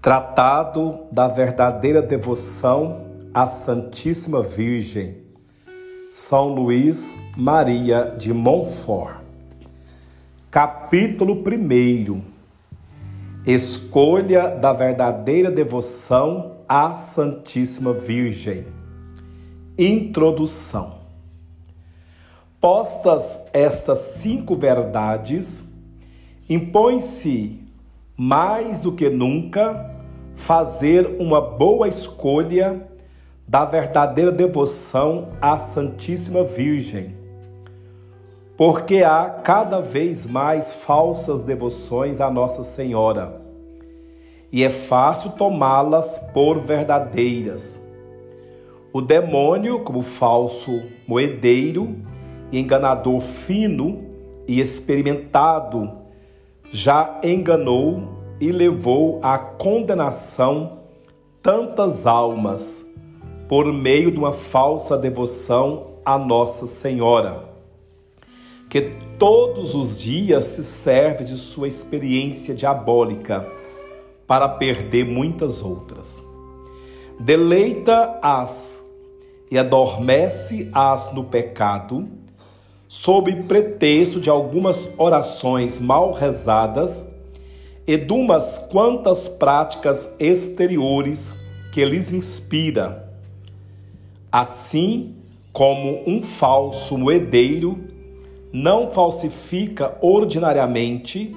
Tratado da verdadeira devoção à Santíssima Virgem, São Luís Maria de Montfort. Capítulo 1 Escolha da verdadeira devoção à Santíssima Virgem. Introdução. Postas estas cinco verdades, impõe-se mais do que nunca, fazer uma boa escolha da verdadeira devoção à Santíssima Virgem. Porque há cada vez mais falsas devoções à Nossa Senhora, e é fácil tomá-las por verdadeiras. O demônio, como falso moedeiro e enganador fino e experimentado, já enganou e levou à condenação tantas almas por meio de uma falsa devoção à Nossa Senhora, que todos os dias se serve de sua experiência diabólica para perder muitas outras. Deleita-as e adormece-as no pecado sob pretexto de algumas orações mal rezadas e de umas quantas práticas exteriores que lhes inspira. Assim como um falso moedeiro não falsifica ordinariamente,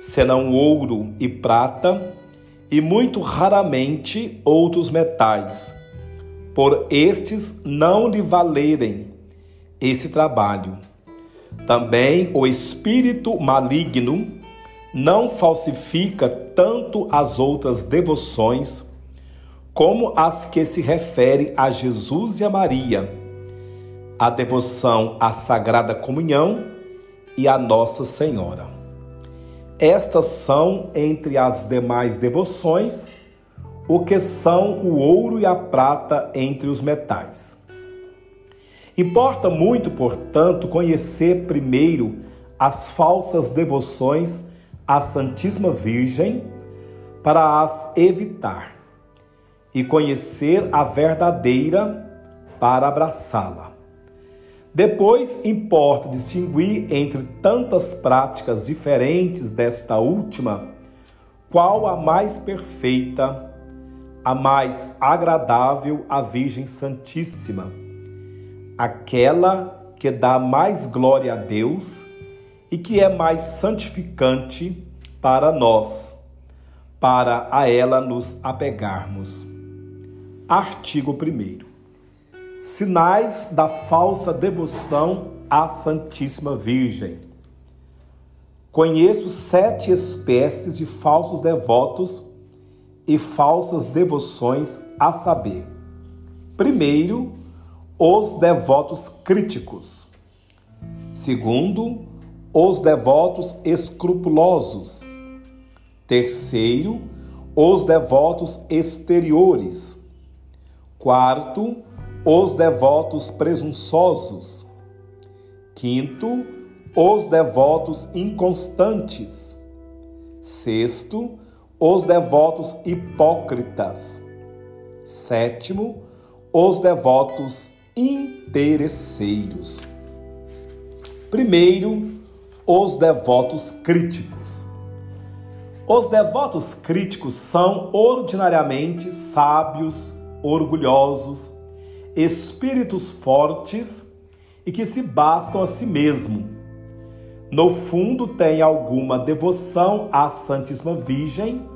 senão ouro e prata, e muito raramente outros metais, por estes não lhe valerem esse trabalho. Também o espírito maligno não falsifica tanto as outras devoções como as que se refere a Jesus e a Maria, a devoção à Sagrada Comunhão e a Nossa Senhora. Estas são, entre as demais devoções, o que são o ouro e a prata entre os metais. Importa muito, portanto, conhecer primeiro as falsas devoções à Santíssima Virgem para as evitar e conhecer a verdadeira para abraçá-la. Depois, importa distinguir entre tantas práticas diferentes desta última, qual a mais perfeita, a mais agradável à Virgem Santíssima aquela que dá mais glória a Deus e que é mais santificante para nós, para a ela nos apegarmos. Artigo 1. Sinais da falsa devoção à Santíssima Virgem. Conheço sete espécies de falsos devotos e falsas devoções a saber. Primeiro, os devotos críticos. Segundo, os devotos escrupulosos. Terceiro, os devotos exteriores. Quarto, os devotos presunçosos. Quinto, os devotos inconstantes. Sexto, os devotos hipócritas. Sétimo, os devotos interesseiros. Primeiro, os devotos críticos. Os devotos críticos são ordinariamente sábios, orgulhosos, espíritos fortes e que se bastam a si mesmo. No fundo, têm alguma devoção à Santíssima Virgem,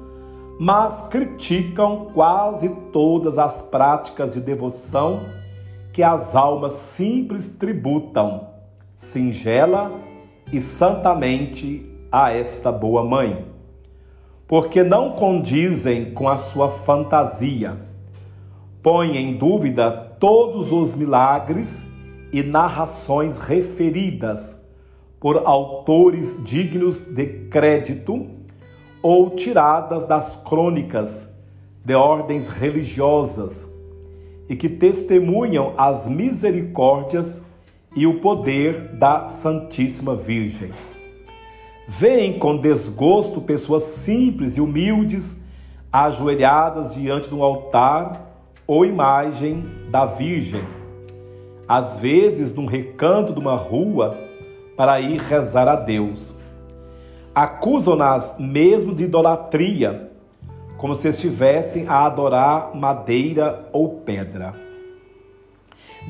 mas criticam quase todas as práticas de devoção que as almas simples tributam, singela e santamente a esta boa mãe, porque não condizem com a sua fantasia, põe em dúvida todos os milagres e narrações referidas por autores dignos de crédito ou tiradas das crônicas de ordens religiosas e que testemunham as misericórdias e o poder da Santíssima Virgem. Veem com desgosto pessoas simples e humildes ajoelhadas diante de um altar ou imagem da Virgem, às vezes num recanto de uma rua para ir rezar a Deus. Acusam-nas mesmo de idolatria, como se estivessem a adorar madeira ou pedra.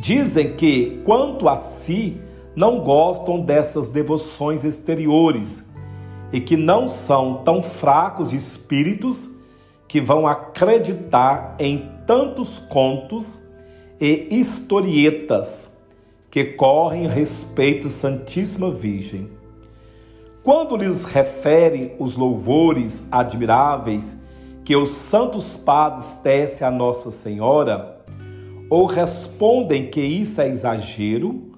Dizem que, quanto a si, não gostam dessas devoções exteriores e que não são tão fracos espíritos que vão acreditar em tantos contos e historietas que correm respeito da Santíssima Virgem. Quando lhes refere os louvores admiráveis que os santos padres tecem a Nossa Senhora, ou respondem que isso é exagero,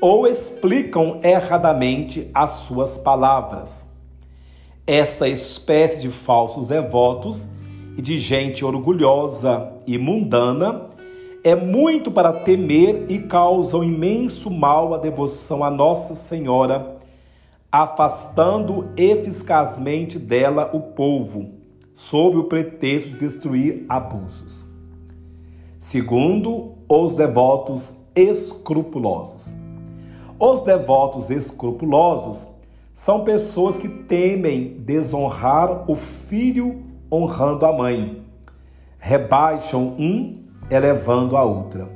ou explicam erradamente as suas palavras. Esta espécie de falsos devotos e de gente orgulhosa e mundana é muito para temer e causam imenso mal à devoção a Nossa Senhora, afastando eficazmente dela o povo, sob o pretexto de destruir abusos. Segundo, os devotos escrupulosos. Os devotos escrupulosos são pessoas que temem desonrar o filho honrando a mãe. Rebaixam um, elevando a outra.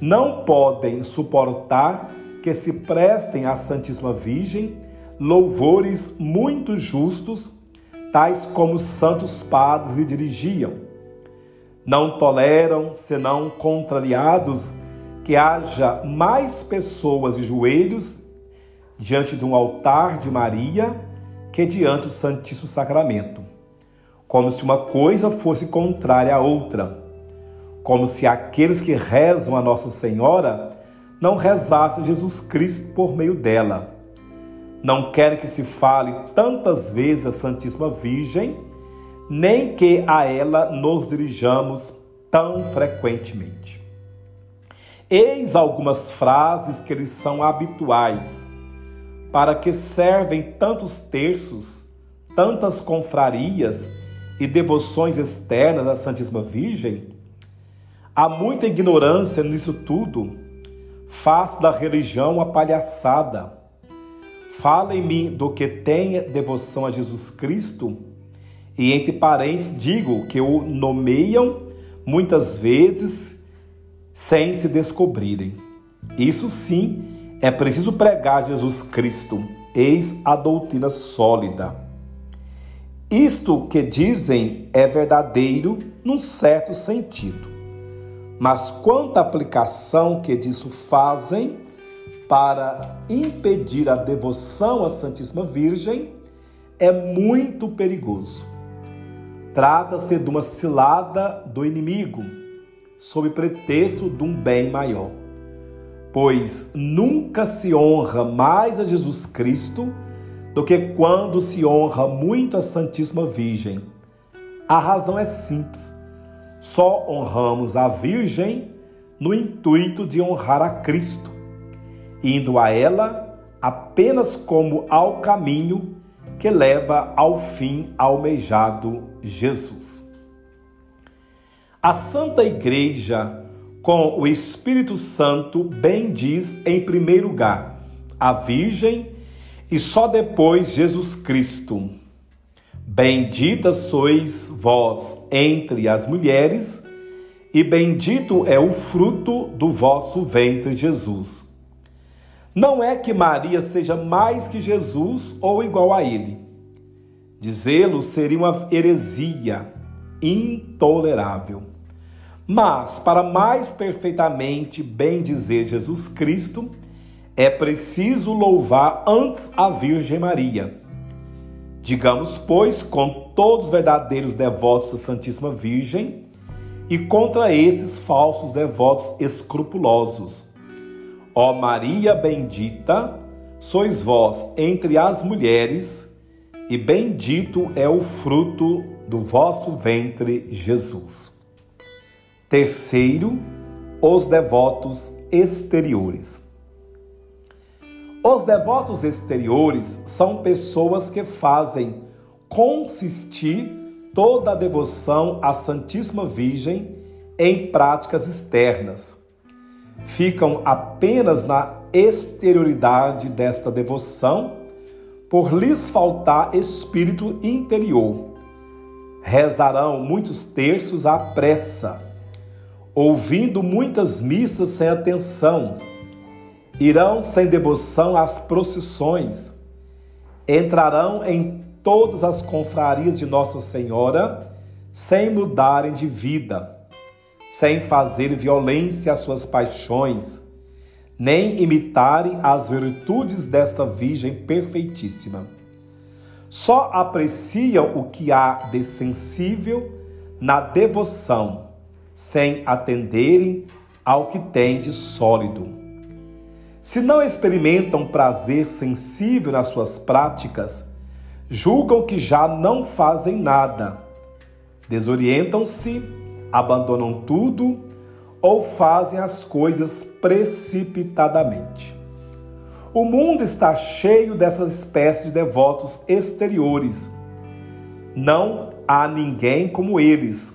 Não podem suportar que se prestem à Santíssima Virgem louvores muito justos, tais como os santos padres lhe dirigiam. Não toleram, senão contrariados, que haja mais pessoas de joelhos diante de um altar de Maria que diante do Santíssimo Sacramento, como se uma coisa fosse contrária à outra, como se aqueles que rezam a Nossa Senhora não rezassem Jesus Cristo por meio dela. Não querem que se fale tantas vezes a Santíssima Virgem, nem que a ela nos dirijamos tão frequentemente. Eis algumas frases que lhes são habituais, para que servem tantos terços, tantas confrarias e devoções externas à Santíssima Virgem? Há muita ignorância nisso tudo. Faço da religião uma palhaçada. Falem-me do que tem devoção a Jesus Cristo, e entre parentes digo que o nomeiam muitas vezes sem se descobrirem. Isso sim, é preciso pregar Jesus Cristo, eis a doutrina sólida. Isto que dizem é verdadeiro num certo sentido. Mas quanto aplicação que disso fazem para impedir a devoção à Santíssima Virgem, é muito perigoso. Trata-se de uma cilada do inimigo sob pretexto de um bem maior. Pois nunca se honra mais a Jesus Cristo do que quando se honra muito a Santíssima Virgem. A razão é simples. Só honramos a Virgem no intuito de honrar a Cristo, indo a ela apenas como ao caminho que leva ao fim almejado Jesus. A Santa Igreja, com o Espírito Santo, bendiz em primeiro lugar a Virgem e só depois Jesus Cristo. Bendita sois vós entre as mulheres, e bendito é o fruto do vosso ventre, Jesus. Não é que Maria seja mais que Jesus ou igual a ele. Dizê-lo seria uma heresia intolerável. Mas, para mais perfeitamente bem dizer Jesus Cristo, é preciso louvar antes a Virgem Maria. Digamos, pois, com todos os verdadeiros devotos da Santíssima Virgem e contra esses falsos devotos escrupulosos. Ó Maria bendita, sois vós entre as mulheres, e bendito é o fruto do vosso ventre, Jesus. Terceiro, os devotos exteriores. Os devotos exteriores são pessoas que fazem consistir toda a devoção à Santíssima Virgem em práticas externas. Ficam apenas na exterioridade desta devoção, por lhes faltar espírito interior. Rezarão muitos terços à pressa, ouvindo muitas missas sem atenção. Irão sem devoção às procissões. Entrarão em todas as confrarias de Nossa Senhora sem mudarem de vida, sem fazer violência às suas paixões nem imitarem as virtudes desta Virgem perfeitíssima. Só apreciam o que há de sensível na devoção, sem atenderem ao que tem de sólido. Se não experimentam prazer sensível nas suas práticas, julgam que já não fazem nada. Desorientam-se, abandonam tudo ou fazem as coisas precipitadamente. O mundo está cheio dessas espécies de devotos exteriores. Não há ninguém como eles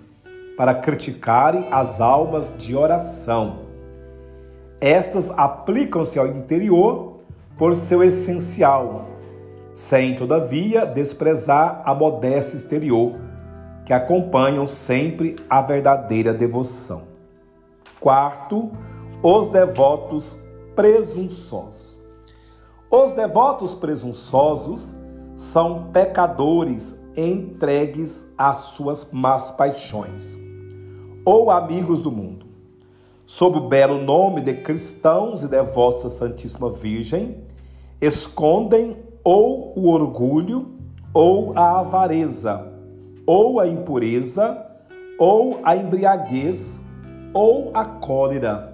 para criticarem as almas de oração. Estas aplicam-se ao interior por seu essencial, sem, todavia, desprezar a modéstia exterior, que acompanham sempre a verdadeira devoção. Quarto, os devotos presunçosos. Os devotos presunçosos são pecadores entregues às suas más paixões, ou amigos do mundo. Sob o belo nome de cristãos e devotos à Santíssima Virgem, escondem ou o orgulho, ou a avareza, ou a impureza, ou a embriaguez, ou a cólera,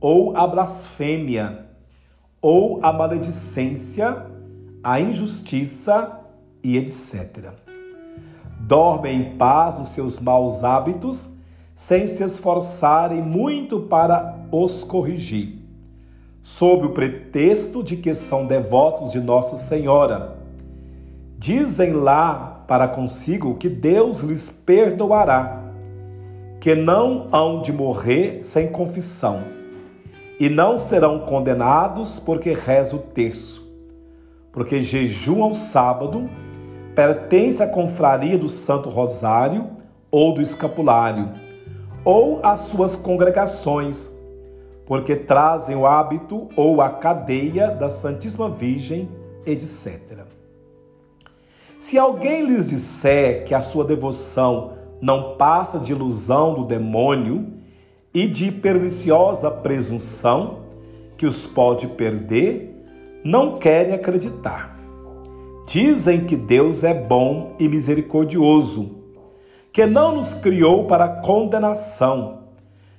ou a blasfêmia, ou a maledicência, a injustiça e etc. Dormem em paz os seus maus hábitos, sem se esforçarem muito para os corrigir, sob o pretexto de que são devotos de Nossa Senhora. Dizem lá para consigo que Deus lhes perdoará que não hão de morrer sem confissão, e não serão condenados porque reza o terço, porque jejum ao sábado, pertence à confraria do Santo Rosário ou do Escapulário, ou às suas congregações, porque trazem o hábito ou a cadeia da Santíssima Virgem, etc. Se alguém lhes disser que a sua devoção não passa de ilusão do demônio e de perniciosa presunção que os pode perder, não querem acreditar. Dizem que Deus é bom e misericordioso, que não nos criou para condenação,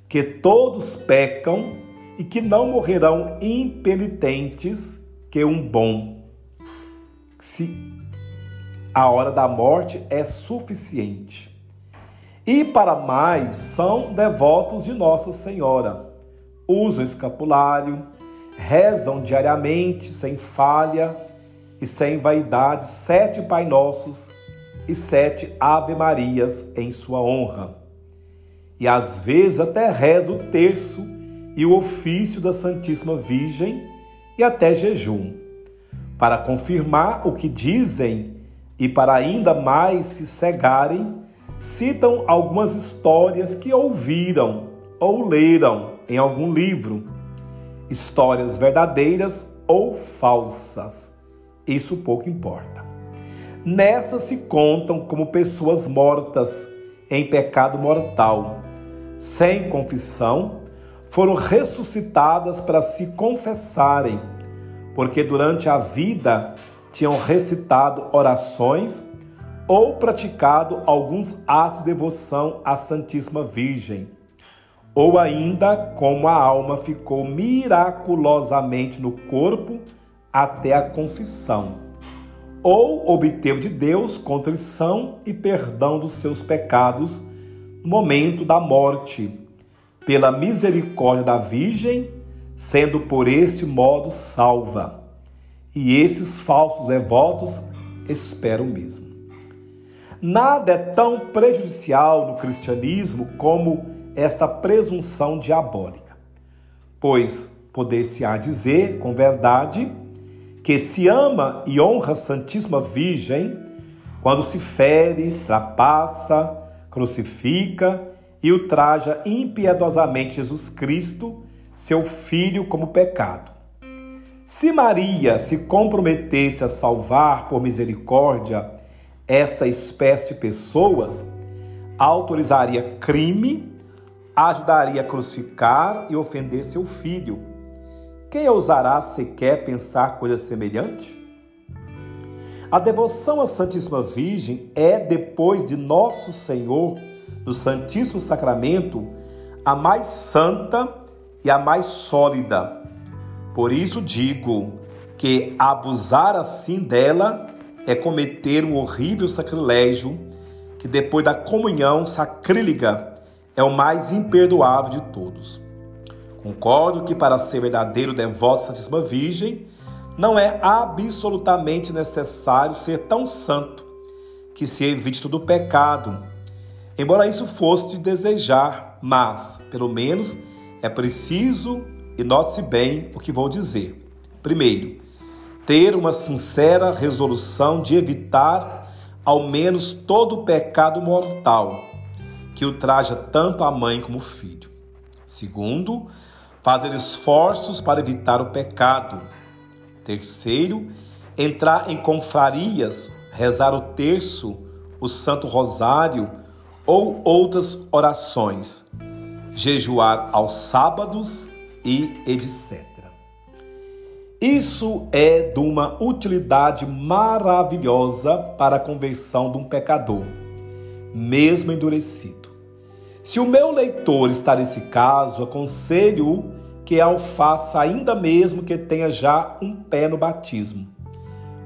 que todos pecam e que não morrerão impenitentes que um bom. Se a hora da morte é suficiente. E para mais, são devotos de Nossa Senhora. Usam escapulário, rezam diariamente, sem falha e sem vaidade, sete Pai Nossos e sete Ave Marias em sua honra. E às vezes até reza o terço e o ofício da Santíssima Virgem e até jejum, para confirmar o que dizem e para ainda mais se cegarem citam algumas histórias que ouviram ou leram em algum livro, histórias verdadeiras ou falsas. Isso pouco importa. Nessas se contam como pessoas mortas em pecado mortal, sem confissão, foram ressuscitadas para se confessarem, porque durante a vida tinham recitado orações ou praticado alguns atos de devoção à Santíssima Virgem, ou ainda como a alma ficou miraculosamente no corpo até a confissão, ou obteve de Deus contrição e perdão dos seus pecados no momento da morte, pela misericórdia da Virgem, sendo por esse modo salva. E esses falsos devotos esperam mesmo. Nada é tão prejudicial no cristianismo como esta presunção diabólica, pois poder-se-á dizer, com verdade, que se ama e honra a Santíssima Virgem quando se fere, trapassa, crucifica e ultraja impiedosamente Jesus Cristo, seu Filho, como pecado. Se Maria se comprometesse a salvar por misericórdia esta espécie de pessoas, autorizaria crime, ajudaria a crucificar e ofender seu filho. Quem ousará sequer pensar coisa semelhante? A devoção à Santíssima Virgem é, depois de Nosso Senhor, no Santíssimo Sacramento, a mais santa e a mais sólida. Por isso digo que abusar assim dela é cometer um horrível sacrilégio que, depois da comunhão sacrílega, é o mais imperdoável de todos. Concordo que, para ser verdadeiro devoto à Santíssima Virgem, não é absolutamente necessário ser tão santo que se evite todo pecado. Embora isso fosse de desejar, mas, pelo menos, é preciso, e note-se bem o que vou dizer. Primeiro, ter uma sincera resolução de evitar ao menos todo o pecado mortal que ultraja tanto a mãe como o filho. Segundo, fazer esforços para evitar o pecado. Terceiro, entrar em confrarias, rezar o terço, o Santo Rosário ou outras orações, jejuar aos sábados e etc. Isso é de uma utilidade maravilhosa para a conversão de um pecador, mesmo endurecido. Se o meu leitor está nesse caso, aconselho-o que ao faça ainda mesmo que tenha já um pé no batismo,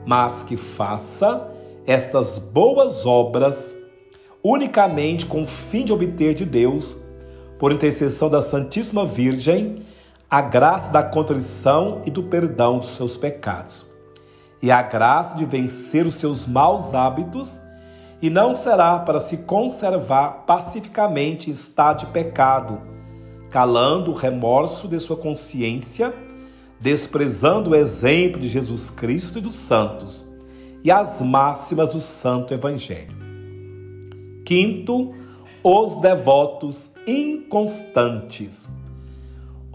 mas que faça estas boas obras unicamente com o fim de obter de Deus, por intercessão da Santíssima Virgem, a graça da contrição e do perdão dos seus pecados, e a graça de vencer os seus maus hábitos, e não será para se conservar pacificamente em estado de pecado, calando o remorso de sua consciência, desprezando o exemplo de Jesus Cristo e dos santos, e as máximas do Santo Evangelho. Quinto, os devotos inconstantes.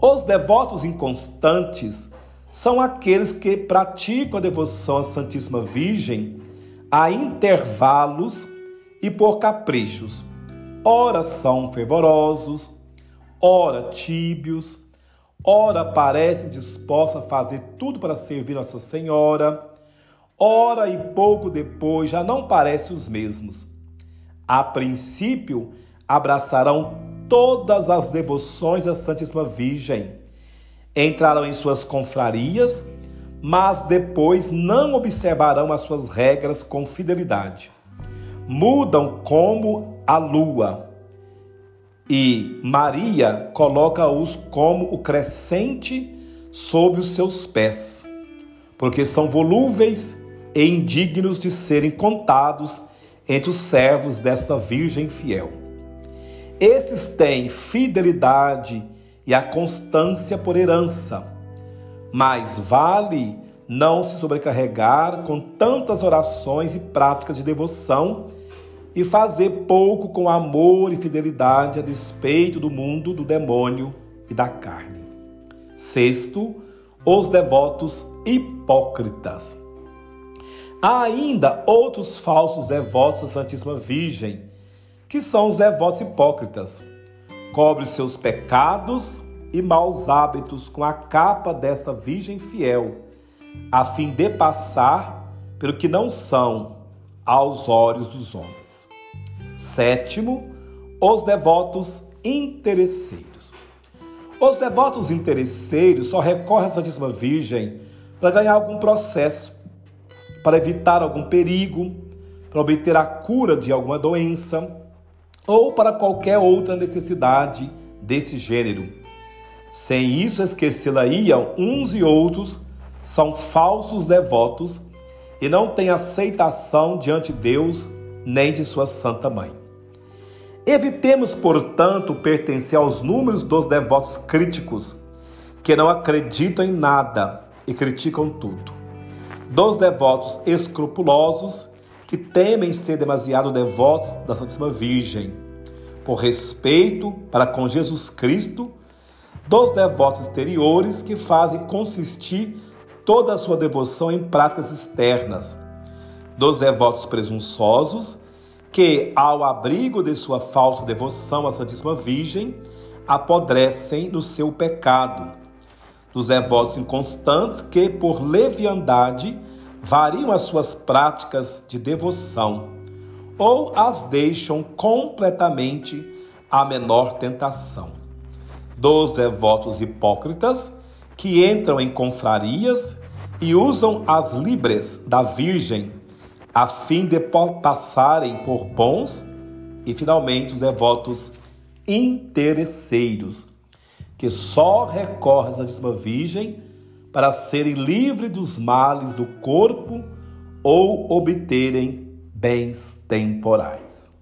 Os devotos inconstantes são aqueles que praticam a devoção à Santíssima Virgem a intervalos e por caprichos. Ora são fervorosos, ora tíbios, ora parecem dispostos a fazer tudo para servir Nossa Senhora, ora e pouco depois já não parecem os mesmos. A princípio, abraçarão todas as devoções à Santíssima Virgem. Entrarão em suas confrarias, mas depois não observarão as suas regras com fidelidade. Mudam como a lua. E Maria coloca-os como o crescente sob os seus pés, porque são volúveis e indignos de serem contados entre os servos desta Virgem fiel. Esses têm fidelidade e a constância por herança. Mas vale não se sobrecarregar com tantas orações e práticas de devoção e fazer pouco com amor e fidelidade a despeito do mundo, do demônio e da carne. Sexto, os devotos hipócritas. Há ainda outros falsos devotos à Santíssima Virgem que são os devotos hipócritas. Cobre seus pecados e maus hábitos com a capa desta Virgem fiel, a fim de passar pelo que não são aos olhos dos homens. Sétimo, os devotos interesseiros. Os devotos interesseiros só recorrem à Santíssima Virgem para ganhar algum processo, para evitar algum perigo, para obter a cura de alguma doença ou para qualquer outra necessidade desse gênero. Sem isso esquecê-la-iam uns e outros, são falsos devotos e não têm aceitação diante de Deus nem de sua santa mãe. Evitemos, portanto, pertencer aos números dos devotos críticos, que não acreditam em nada e criticam tudo. Dos devotos escrupulosos, que temem ser demasiado devotos da Santíssima Virgem, por respeito para com Jesus Cristo, dos devotos exteriores, que fazem consistir toda a sua devoção em práticas externas, dos devotos presunçosos, que, ao abrigo de sua falsa devoção à Santíssima Virgem, apodrecem no seu pecado, dos devotos inconstantes que, por leviandade, variam as suas práticas de devoção ou as deixam completamente à menor tentação. Dos devotos hipócritas que entram em confrarias e usam as libres da Virgem a fim de passarem por bons, e finalmente os devotos interesseiros, que só recorrem à Santíssima Virgem para serem livres dos males do corpo ou obterem bens temporais.